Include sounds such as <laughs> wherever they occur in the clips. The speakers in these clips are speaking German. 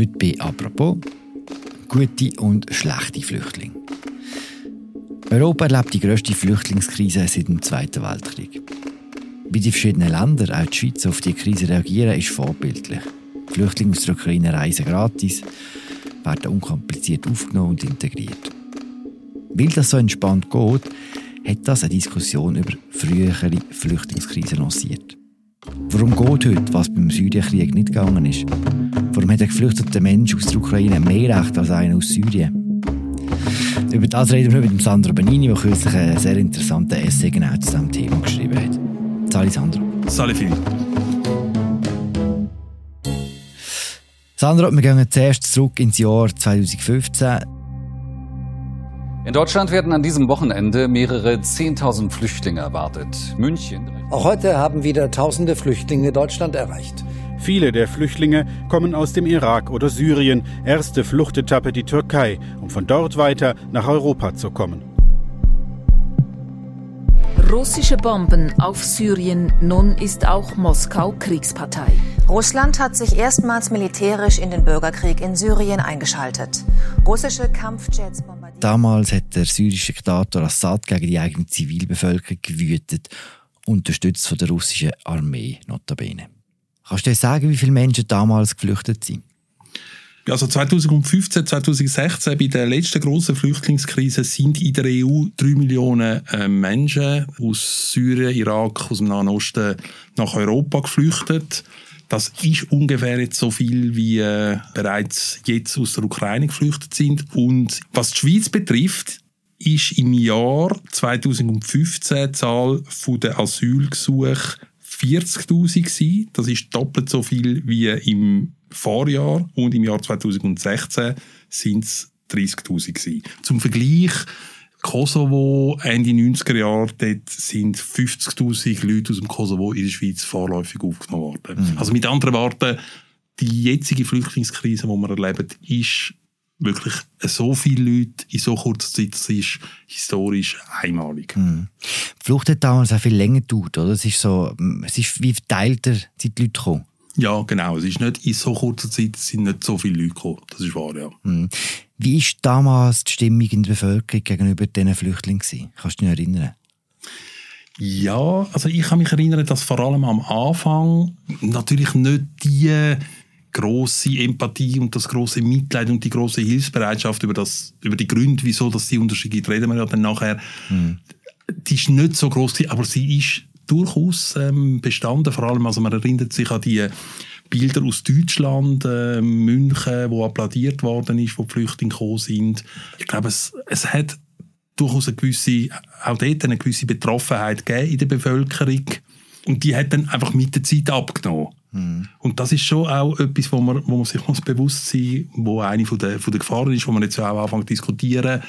Heute bei «Apropos» gute und schlechte Flüchtlinge. Europa erlebt die grösste Flüchtlingskrise seit dem Zweiten Weltkrieg. Wie die verschiedenen Länder, auch die Schweiz, auf die Krise reagieren, ist vorbildlich. Die Flüchtlinge aus der Ukraine reisen gratis, werden unkompliziert aufgenommen und integriert. Weil das so entspannt geht, hat das eine Diskussion über frühere Flüchtlingskrisen lanciert. Warum geht heute, was beim Syrienkrieg nicht gegangen ist? Warum hat ein geflüchteter Mensch aus der Ukraine mehr Recht als einer aus Syrien? Über das reden wir mit Sandro Benini, der kürzlich einen sehr interessanten Essay genau zu diesem Thema geschrieben hat. Sali Sandro. Sali Philipp. Sandro, wir gehen zuerst zurück ins Jahr 2015. In Deutschland werden an diesem Wochenende mehrere 10.000 Flüchtlinge erwartet. München. Auch heute haben wieder tausende Flüchtlinge Deutschland erreicht. Viele der Flüchtlinge kommen aus dem Irak oder Syrien. Erste Fluchtetappe die Türkei, um von dort weiter nach Europa zu kommen. Russische Bomben auf Syrien. Nun ist auch Moskau Kriegspartei. Russland hat sich erstmals militärisch in den Bürgerkrieg in Syrien eingeschaltet. Russische Kampfjets bombardieren. Damals hat der syrische Diktator Assad gegen die eigene Zivilbevölkerung gewütet, unterstützt von der russischen Armee, notabene. Kannst du dir sagen, wie viele Menschen damals geflüchtet sind? Also 2015, 2016, bei der letzten grossen Flüchtlingskrise, sind in der EU drei Millionen äh, Menschen aus Syrien, Irak, aus dem Nahen Osten nach Europa geflüchtet. Das ist ungefähr jetzt so viel, wie äh, bereits jetzt aus der Ukraine geflüchtet sind. Und was die Schweiz betrifft, ist im Jahr 2015 die Zahl der Asylgesuche 40.000 gewesen. Das ist doppelt so viel wie im Vorjahr und im Jahr 2016 sind es 30.000 gewesen. Zum Vergleich Kosovo Ende 90er Jahre, dort sind 50.000 Leute aus dem Kosovo in der Schweiz vorläufig aufgenommen worden. Mhm. Also mit anderen Worten, die jetzige Flüchtlingskrise, die wir erleben, ist wirklich so viele Leute in so kurzer Zeit, das ist historisch einmalig. Mhm. Die Flucht hat damals auch viel länger gedauert, oder? Es ist so, es ist wie verteilter sind die Leute gekommen. Ja, genau. Es ist nicht in so kurzer Zeit sind nicht so viele Leute gekommen. Das ist wahr, ja. Mhm. Wie war damals die Stimmung in der Bevölkerung gegenüber diesen Flüchtlingen? Kannst du dich erinnern? Ja, also ich kann mich erinnern, dass vor allem am Anfang natürlich nicht die große Empathie und das große Mitleid und die große Hilfsbereitschaft über das über die Gründe, wieso dass die Unterschiede gibt, reden wir ja dann nachher. Mhm. Die ist nicht so groß, aber sie ist durchaus ähm, bestanden. Vor allem, also man erinnert sich an die Bilder aus Deutschland, äh, München, wo applaudiert worden ist, wo die Flüchtlinge gekommen sind. Ich glaube, es, es hat durchaus eine gewisse, auch dort eine gewisse Betroffenheit gegeben in der Bevölkerung. Und die hat dann einfach mit der Zeit abgenommen. Mhm. Und das ist schon auch etwas, wo man, wo man sich muss bewusst sein muss, wo eine von der, von der Gefahren ist, wo man jetzt auch anfangen zu diskutieren.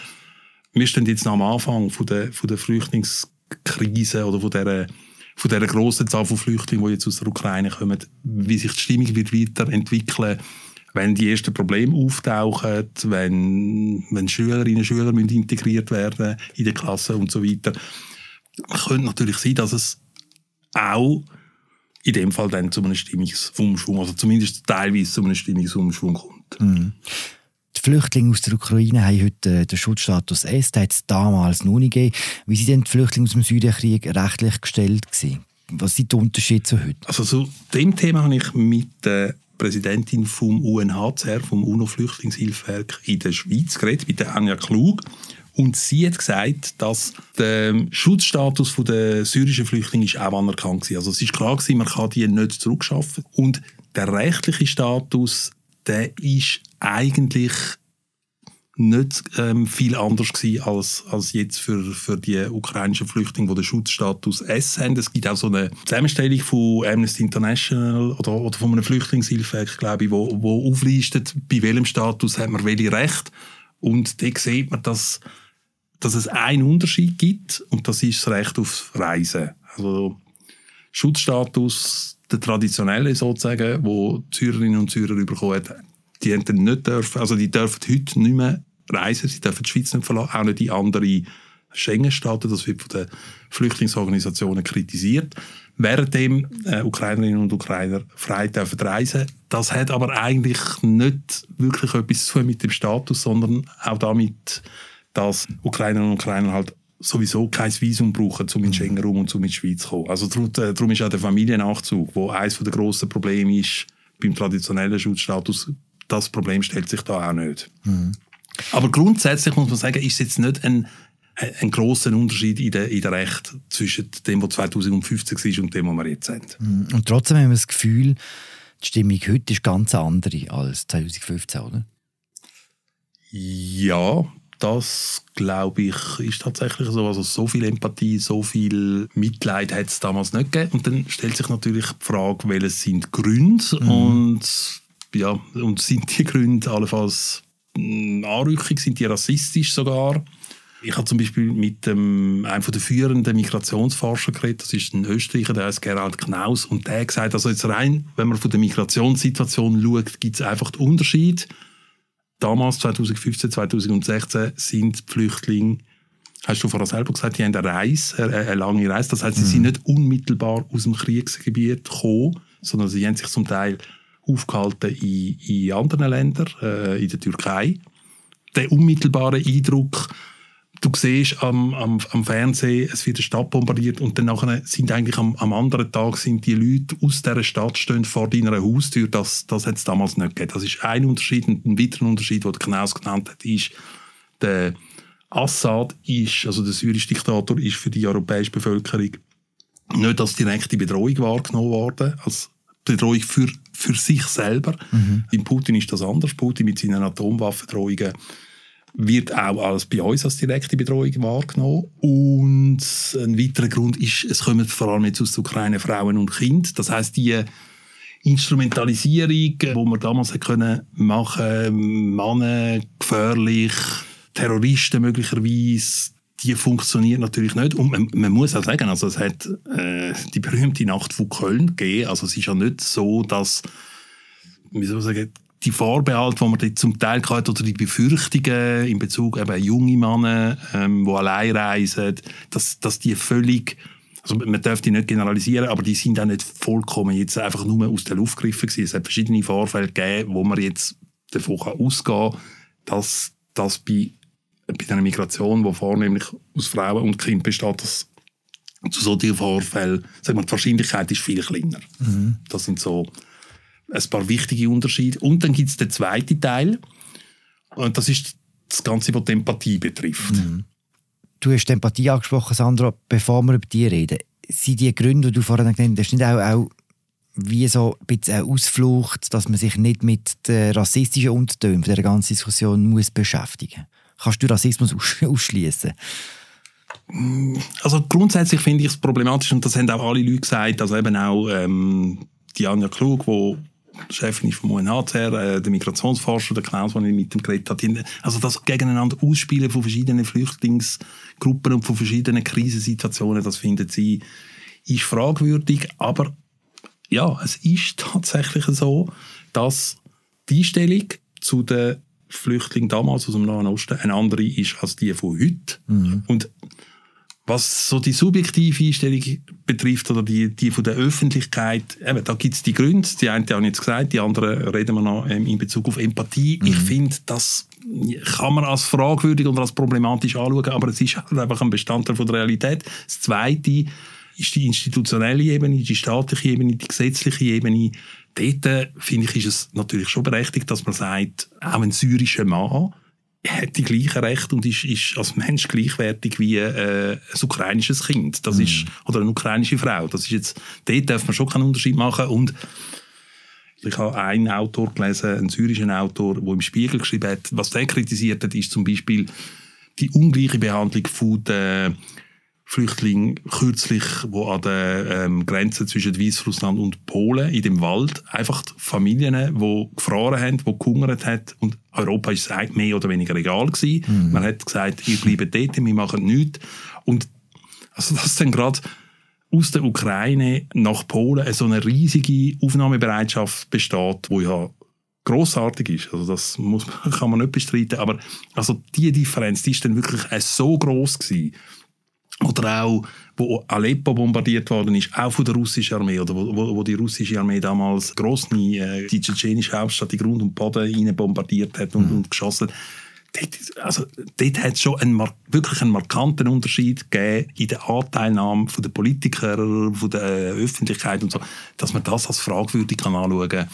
Wir stehen jetzt noch am Anfang von der, von der Flüchtlingskrise oder von dieser von dieser grossen Zahl von Flüchtlingen, die jetzt aus der Ukraine kommen, wie sich die Stimmung wird weiterentwickeln wenn die ersten Probleme auftauchen, wenn, wenn Schülerinnen und Schüler müssen integriert werden in der Klasse und so weiter. Könnte natürlich sein, dass es auch in dem Fall dann zu einem Stimmungsumschwung, also zumindest teilweise zu einem Stimmungsumschwung kommt. Mhm. Die Flüchtlinge aus der Ukraine haben heute den Schutzstatus S, den hat es damals noch nicht gegeben. Wie sind denn die Flüchtlinge aus dem Syrienkrieg rechtlich gestellt gewesen? Was sind die Unterschiede zu heute? Also zu dem Thema habe ich mit der Präsidentin vom UNHCR, vom UNO-Flüchtlingshilfswerk in der Schweiz geredet, mit der Anja Klug. Und sie hat gesagt, dass der Schutzstatus der syrischen Flüchtlinge ist auch anerkannt war. Also es ist klar man kann die nicht zurückschaffen. Und der rechtliche Status, der ist eigentlich nicht ähm, viel anders gewesen als, als jetzt für, für die ukrainischen Flüchtlinge, die den Schutzstatus S haben. Es gibt auch so eine Zusammenstellung von Amnesty International oder, oder von einem Flüchtlingshilfewerk, glaube ich, wo, wo auflistet, bei welchem Status hat man welche Recht. Und da sieht man, dass, dass es einen Unterschied gibt und das ist das Recht auf Reisen. Also Schutzstatus, der traditionelle sozusagen, wo die Syrerinnen und Syrer bekommen die haben nicht dürfen, also die dürfen heute nicht mehr reisen, sie dürfen die Schweiz nicht verlassen, auch nicht die anderen Schengen-Staaten, das wird von den Flüchtlingsorganisationen kritisiert. währenddem äh, Ukrainerinnen und Ukrainer frei dürfen reisen. Das hat aber eigentlich nicht wirklich etwas zu tun mit dem Status, sondern auch damit, dass Ukrainerinnen und Ukrainer halt sowieso kein Visum brauchen, um in den Schengen-Raum und um in die Schweiz zu kommen. Also darum ist auch der Familiennachzug, wo eines der grossen Probleme ist beim traditionellen Schutzstatus, das Problem stellt sich da auch nicht. Mhm. Aber grundsätzlich muss man sagen, ist es jetzt nicht ein ein großer Unterschied in der, in der Recht zwischen dem, was 2015 war und dem, was wir jetzt haben. Mhm. Und trotzdem haben wir das Gefühl, die Stimmung heute ist ganz andere als 2015, oder? Ja, das glaube ich ist tatsächlich so. Also so viel Empathie, so viel Mitleid hat es damals nicht gegeben. Und dann stellt sich natürlich die Frage, welche sind Gründe mhm. und ja, und sind die Gründe allenfalls hm, Anrückung, sind die rassistisch sogar? Ich habe zum Beispiel mit ähm, einem der führenden Migrationsforscher geredet, das ist ein Österreicher, der heißt Gerald Knaus, und der hat gesagt, also jetzt rein, wenn man von der Migrationssituation schaut, gibt es einfach den Unterschied. Damals, 2015, 2016, sind die Flüchtlinge, hast du vorher selber gesagt, die haben eine Reise, eine, eine lange Reise, das heißt, sie mhm. sind nicht unmittelbar aus dem Kriegsgebiet gekommen, sondern sie haben sich zum Teil aufgehalten in, in anderen Ländern, äh, in der Türkei. Der unmittelbare Eindruck, du siehst am, am, am Fernsehen, es wird eine Stadt bombardiert und dann nachher sind eigentlich am, am anderen Tag sind die Leute aus dieser Stadt stehen vor deiner Haustür. Das, das hat es damals nicht gegeben. Das ist ein Unterschied. Und ein weiterer Unterschied, den Knaus genannt hat, ist, der Assad ist, also der syrische Diktator, ist für die europäische Bevölkerung nicht als direkte Bedrohung wahrgenommen worden, als Bedrohung für, für sich selber. Mhm. In Putin ist das anders. Putin mit seinen Atomwaffendrohungen wird auch als bei uns als direkte Bedrohung wahrgenommen. Und ein weiterer Grund ist, es kommen vor allem jetzt aus der Ukraine Frauen und Kinder. Das heißt, die Instrumentalisierung, die man damals können machen, Männer gefährlich, Terroristen möglicherweise, die funktioniert natürlich nicht. Und man, man, muss auch sagen, also es hat äh, die berühmte Nacht von Köln gegeben. Also es ist ja nicht so, dass wie soll ich sagen, die Vorbehalte, die man dort zum Teil hat, oder die Befürchtungen in Bezug eben junge Männer, ähm, die allein reisen, dass, dass die völlig, also man darf die nicht generalisieren, aber die sind auch nicht vollkommen jetzt einfach nur aus der Luft gegriffen gewesen. Es hat verschiedene Vorfälle gegeben, wo man jetzt davon kann ausgehen kann, dass das bei, bei einer Migration, die vornehmlich aus Frauen und Kindern besteht, dass zu solchen Vorfällen, sagen wir, die Wahrscheinlichkeit ist viel kleiner. Mhm. Das sind so ein paar wichtige Unterschiede. Und dann gibt es den zweiten Teil. Und das ist das Ganze, was die Empathie betrifft. Mhm. Du hast die Empathie angesprochen, Sandra. Bevor wir über die reden, sind die Gründe, die du vorhin genannt hast, nicht auch, auch wie so ein bisschen eine Ausflucht, dass man sich nicht mit den rassistischen Untertönen der ganzen Diskussion muss beschäftigen muss? Kannst du Rassismus <laughs> ausschließen? Also grundsätzlich finde ich es problematisch und das haben auch alle Leute gesagt, also eben auch ähm, die Anja Klug, die Chefin ist vom UNHCR, äh, der Migrationsforscher, der Klaus, der ich mit dem geredet habe. Also das gegeneinander ausspielen von verschiedenen Flüchtlingsgruppen und von verschiedenen Krisensituationen, das findet sie, ist fragwürdig. Aber ja, es ist tatsächlich so, dass die Einstellung zu den Flüchtlingen damals aus dem Nahen Osten eine andere ist als die von heute. Mhm. Und was so die subjektive Einstellung betrifft oder die, die von der Öffentlichkeit, eben, da gibt es die Gründe, die eine haben jetzt gesagt, die anderen reden wir noch ähm, in Bezug auf Empathie. Mhm. Ich finde, das kann man als fragwürdig oder als problematisch anschauen, aber es ist halt einfach ein Bestandteil von der Realität. Das Zweite ist die institutionelle Ebene, die staatliche Ebene, die gesetzliche Ebene. Dort, äh, finde ich, ist es natürlich schon berechtigt, dass man sagt, auch ein syrischer Mann hat die gleichen Rechte und ist, ist als Mensch gleichwertig wie äh, ein ukrainisches Kind. Das mhm. ist, oder eine ukrainische Frau. Das ist jetzt, dort darf man schon keinen Unterschied machen. Und ich habe einen Autor gelesen, einen syrischen Autor, der im Spiegel geschrieben hat, was der kritisiert hat, ist zum Beispiel die ungleiche Behandlung von der Flüchtlinge kürzlich, wo an der ähm, Grenze zwischen Weißrussland und Polen in dem Wald einfach Familien, die gefroren haben, die gehungert haben und Europa ist mehr oder weniger egal gewesen. Mhm. Man hat gesagt, ihr bleibt dort, wir machen nichts. Und also das dann gerade aus der Ukraine nach Polen so eine riesige Aufnahmebereitschaft besteht, wo ja großartig ist. Also das muss, <laughs> kann man nicht bestreiten. Aber also die Differenz, die ist dann wirklich so groß gewesen oder auch, wo Aleppo bombardiert worden ist, auch von der russischen Armee, oder wo, wo, die russische Armee damals Grosny, äh, die tschetschenische Hauptstadt, die Grund und Boden rein bombardiert hat und, mhm. und geschossen dort, also, dort hat es schon einen, wirklich einen markanten Unterschied gegeben in der Anteilnahme der Politiker, von der Öffentlichkeit und so, dass man das als fragwürdig kann anschauen kann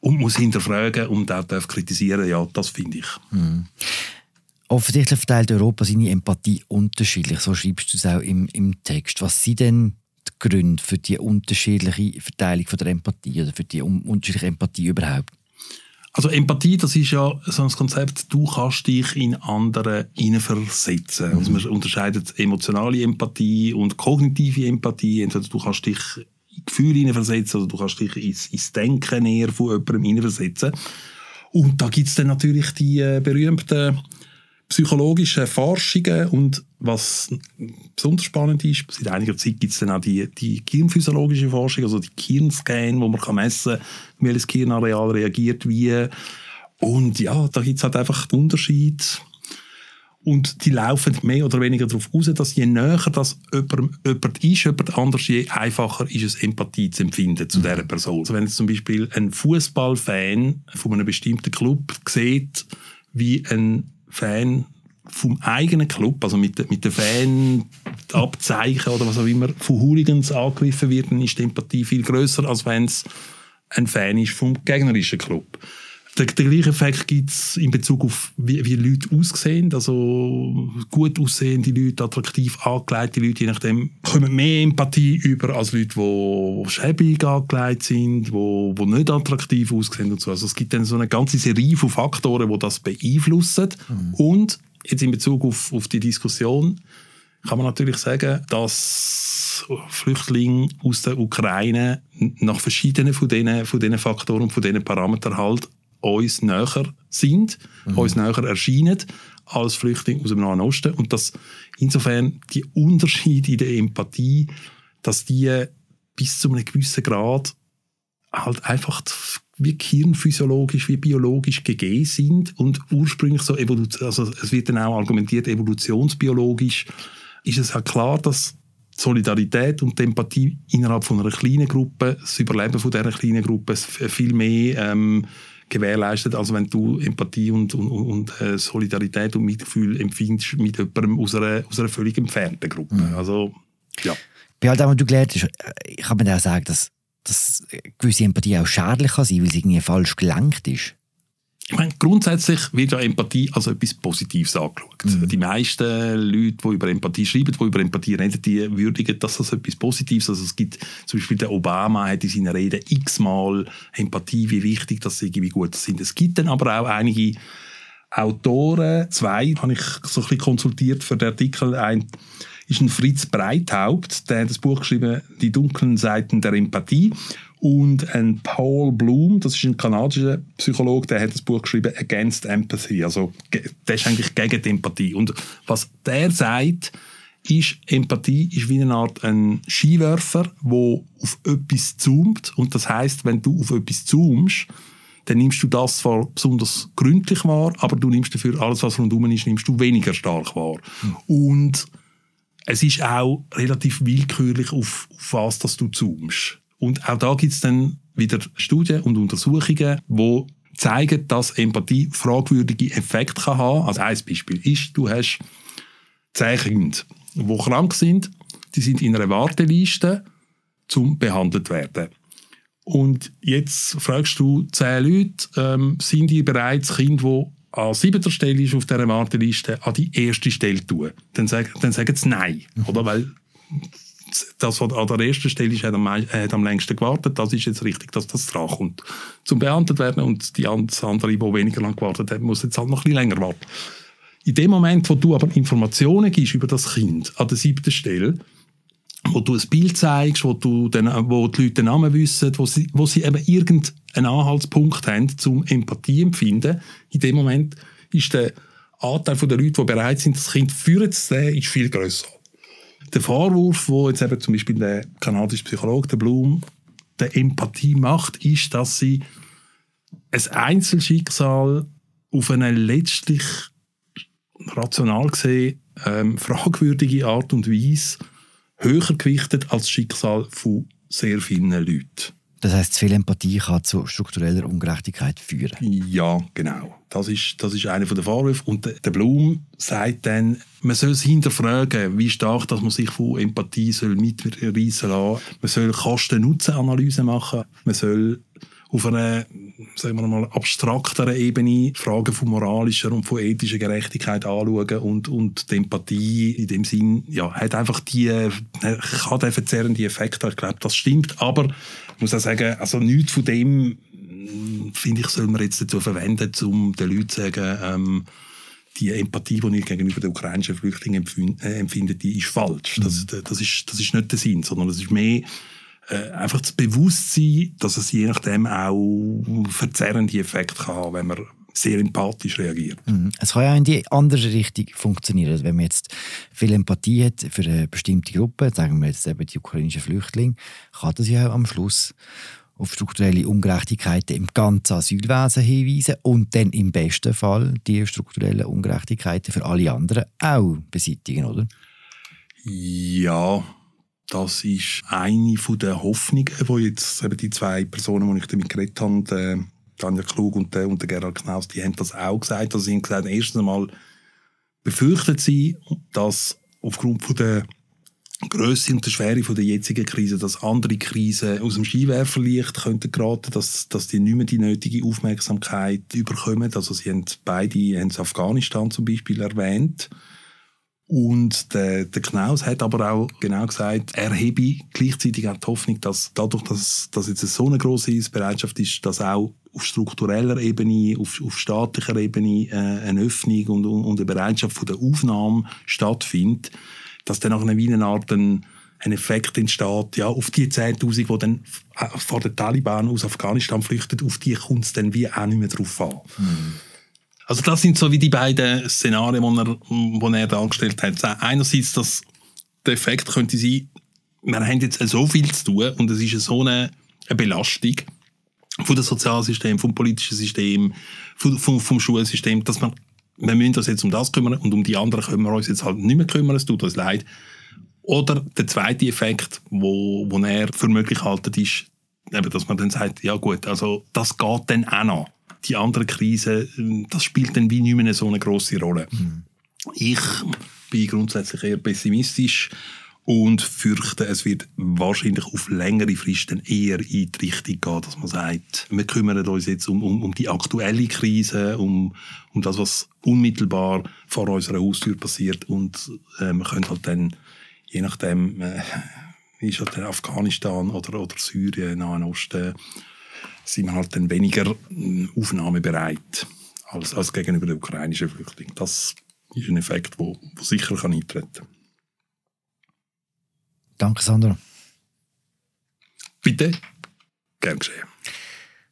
und muss hinterfragen und auch darf kritisieren. Ja, das finde ich. Mhm. Offensichtlich verteilt Europa seine Empathie unterschiedlich. So schreibst du es auch im, im Text. Was sind denn die Gründe für die unterschiedliche Verteilung von der Empathie oder für die unterschiedliche Empathie überhaupt? Also Empathie, das ist ja so ein Konzept, du kannst dich in andere hineinversetzen. Mhm. Also man unterscheidet emotionale Empathie und kognitive Empathie. Entweder du kannst dich in Gefühle hineinversetzen oder du kannst dich ins, ins Denken näher von jemandem hineinversetzen. Und da gibt es dann natürlich die äh, berühmten psychologischen Forschungen und was besonders spannend ist, seit einiger Zeit gibt es dann auch die, die gehirnphysiologische Forschung, also die Gehirnscan, wo man kann messen kann, wie das Gehirnareal reagiert, wie. Und ja, da gibt es halt einfach den Unterschied. Und die laufen mehr oder weniger darauf aus, dass je näher das jemand, jemand ist, jemand anders, je einfacher ist es, Empathie zu empfinden zu dieser Person. Also wenn jetzt zum Beispiel ein Fußballfan von einem bestimmten Club sieht, wie ein Fan vom eigenen Club, also mit, mit den Fanabzeichen oder was auch immer, von Hooligans angegriffen wird, dann ist die Empathie viel größer, als wenn es ein Fan ist vom gegnerischen Club. Der, der gleiche Effekt gibt es in Bezug auf, wie, wie Leute aussehen. Also gut aussehende Leute, attraktiv angelegte Leute, je nachdem, kommen mehr Empathie über als Leute, die schäbig angelegt sind, die, die nicht attraktiv aussehen und so. Also es gibt dann so eine ganze Serie von Faktoren, die das beeinflussen. Mhm. Und jetzt in Bezug auf, auf die Diskussion kann man natürlich sagen, dass Flüchtlinge aus der Ukraine nach verschiedenen von diesen, von diesen Faktoren und von diesen Parametern halt uns näher sind, mhm. uns näher erscheinen als Flüchtlinge aus dem Nahen Osten und dass insofern die Unterschiede in der Empathie, dass die bis zu einem gewissen Grad halt einfach wie hirnphysiologisch, wie biologisch gegeben sind und ursprünglich so also es wird dann auch argumentiert, evolutionsbiologisch ist es halt klar, dass Solidarität und Empathie innerhalb von einer kleinen Gruppe, das Überleben von dieser kleinen Gruppe viel mehr ähm, gewährleistet, als wenn du Empathie und, und, und äh, Solidarität und Mitgefühl empfindest mit jemandem aus einer, aus einer völlig entfernten Gruppe. Mhm. Also, ja. Bei all dem, was du gelernt hast, äh, kann man auch sagen, dass dass gewisse Empathie auch schädlich kann sein, weil sie irgendwie falsch gelenkt ist? Ich meine, grundsätzlich wird ja Empathie als etwas Positives angeschaut. Mhm. Die meisten Leute, die über Empathie schreiben, die über Empathie reden, die würdigen das als etwas Positives. Also es gibt zum Beispiel der Obama hat in seiner Rede x-mal Empathie, wie wichtig das ist, wie gut das sind. Es gibt dann aber auch einige Autoren, zwei habe ich so ein bisschen konsultiert für den Artikel. Ein ist ein Fritz Breithaupt, der hat das Buch geschrieben, Die dunklen Seiten der Empathie. Und ein Paul Bloom, das ist ein kanadischer Psychologe, der hat das Buch geschrieben Against Empathy. Also, der ist eigentlich gegen die Empathie. Und was der sagt, ist, Empathie ist wie eine Art ein Skiwerfer, wo auf etwas zoomt. Und das heißt, wenn du auf etwas zoomst, dann nimmst du das zwar besonders gründlich wahr, aber du nimmst dafür alles, was rundum ist, nimmst du weniger stark wahr. Mhm. Und es ist auch relativ willkürlich, auf, auf was dass du zoomst. Und auch da gibt es dann wieder Studien und Untersuchungen, die zeigen, dass Empathie fragwürdige Effekte kann haben. Also ein Beispiel ist, du hast zehn Kinder, die krank sind, die sind in einer Warteliste zum behandelt werden. Und jetzt fragst du zehn Leute, ähm, sind die bereits Kinder, die an siebter Stelle ist auf dieser Warteliste, an die erste Stelle tun. Dann, sagen, dann sagen sie Nein. Oder? Weil das, was an der ersten Stelle ist, hat am, hat am längsten gewartet. Das ist jetzt richtig, dass das dran kommt. Zum beantwortet werden und die andere, die weniger lang gewartet hat, muss jetzt halt noch ein bisschen länger warten. In dem Moment, wo du aber Informationen gibst über das Kind an der siebten Stelle, wo du ein Bild zeigst, wo, du den, wo die Leute den Namen wissen, wo sie, wo sie eben irgendeinen Anhaltspunkt haben zum Empathie empfinden, in dem Moment ist der Anteil der Leute, die bereit sind, das Kind führen zu sehen, ist viel grösser. Der Vorwurf, wo jetzt eben zum Beispiel der kanadische Psychologe, der Blum, der Empathie macht, ist, dass sie ein Einzelschicksal auf eine letztlich rational gesehen ähm, fragwürdige Art und Weise höher gewichtet als das Schicksal von sehr vielen Leuten. Das heißt, zu viel Empathie kann zu struktureller Ungerechtigkeit führen. Ja, genau. Das ist, das ist einer der Vorwürfe. Und der Blum sagt dann, man soll es hinterfragen, wie stark dass man sich von Empathie soll mitreißen lassen. Man soll Kosten-Nutzen-Analyse machen. Man soll auf einer sagen wir mal, abstrakteren Ebene Fragen von moralischer und von ethischer Gerechtigkeit anschauen und, und die Empathie in dem Sinn ja, hat einfach die, kann den verzerrenden Effekt, ich glaube, das stimmt, aber ich muss auch sagen, also nichts von dem finde ich, soll man jetzt dazu verwenden, um den Leuten zu sagen, ähm, die Empathie, die ich gegenüber den ukrainischen Flüchtlingen äh, empfinde, die ist falsch. Das, mhm. das, ist, das ist nicht der Sinn, sondern es ist mehr äh, einfach das Bewusstsein, dass es je nachdem auch verzerrende Effekte kann haben, wenn man sehr empathisch reagiert. Mhm. Es kann ja in die andere Richtung funktionieren. Wenn man jetzt viel Empathie hat für eine bestimmte Gruppe, sagen wir jetzt eben die ukrainischen Flüchtlinge, kann das ja am Schluss auf strukturelle Ungerechtigkeiten im ganzen Asylwesen hinweisen und dann im besten Fall die strukturellen Ungerechtigkeiten für alle anderen auch beseitigen, oder? Ja, das ist eine der Hoffnungen, die jetzt eben die zwei Personen, die ich damit geredet habe, der Tanja Klug und der, und der Gerhard Knaus, die haben das auch gesagt. Also sie haben gesagt, erstens einmal befürchten sie, dass aufgrund von der Größe und der Schwere von der jetzigen Krise, dass andere Krisen aus dem Skiwerferlicht könnten geraten, dass, dass die nicht mehr die nötige Aufmerksamkeit überkommen. Also sie haben beide haben Afghanistan zum Beispiel erwähnt. Und der, der Knaus hat aber auch genau gesagt, er hebe gleichzeitig auch die Hoffnung, dass dadurch, dass, dass jetzt so eine große Bereitschaft ist, dass auch auf struktureller Ebene, auf, auf staatlicher Ebene äh, eine Öffnung und, und eine Bereitschaft von der Aufnahme stattfindet dass dann wie eine Art ein, ein Effekt entsteht, ja, auf die 10'000, die dann äh, vor den Taliban aus Afghanistan flüchten, auf die kommt es dann wie auch nicht mehr drauf an. Mhm. Also das sind so wie die beiden Szenarien, die er, die er dargestellt hat. Einerseits, dass der Effekt könnte sein, wir haben jetzt so viel zu tun und es ist so eine, eine Belastung von dem Sozialsystem, vom politischen System, vom, vom, vom Schulsystem, dass man wir müssen uns jetzt um das kümmern und um die anderen können wir uns jetzt halt nicht mehr kümmern, es tut uns leid. Oder der zweite Effekt, wo, wo er für möglich haltet, ist, eben, dass man dann sagt, ja gut, also das geht dann auch noch. Die andere Krise, das spielt dann wie nicht mehr so eine große Rolle. Mhm. Ich bin grundsätzlich eher pessimistisch und fürchte, es wird wahrscheinlich auf längere Fristen eher in die Richtung gehen, dass man sagt, wir kümmern uns jetzt um, um, um die aktuelle Krise, um, um das, was unmittelbar vor unserer Haustür passiert und äh, könnte halt dann, je nachdem, äh, ist halt Afghanistan oder, oder Syrien, Nahen Osten, sind wir halt dann weniger äh, aufnahmebereit als, als gegenüber den ukrainischen Flüchtlingen. Das ist ein Effekt, der sicher kann eintreten kann. Danke, Sandra. Bitte. Gern geschehen.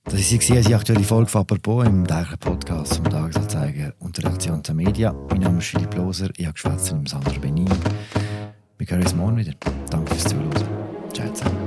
Das war die aktuelle Folge von «Apropos» im täglichen Podcast vom Tagesanzeiger und der Reaktion der Media. Mein Name ist Philipp Loser, ich habe geschwätzt mit Sandra Benin. Wir hören uns morgen wieder. Danke fürs Zuhören. Ciao zusammen.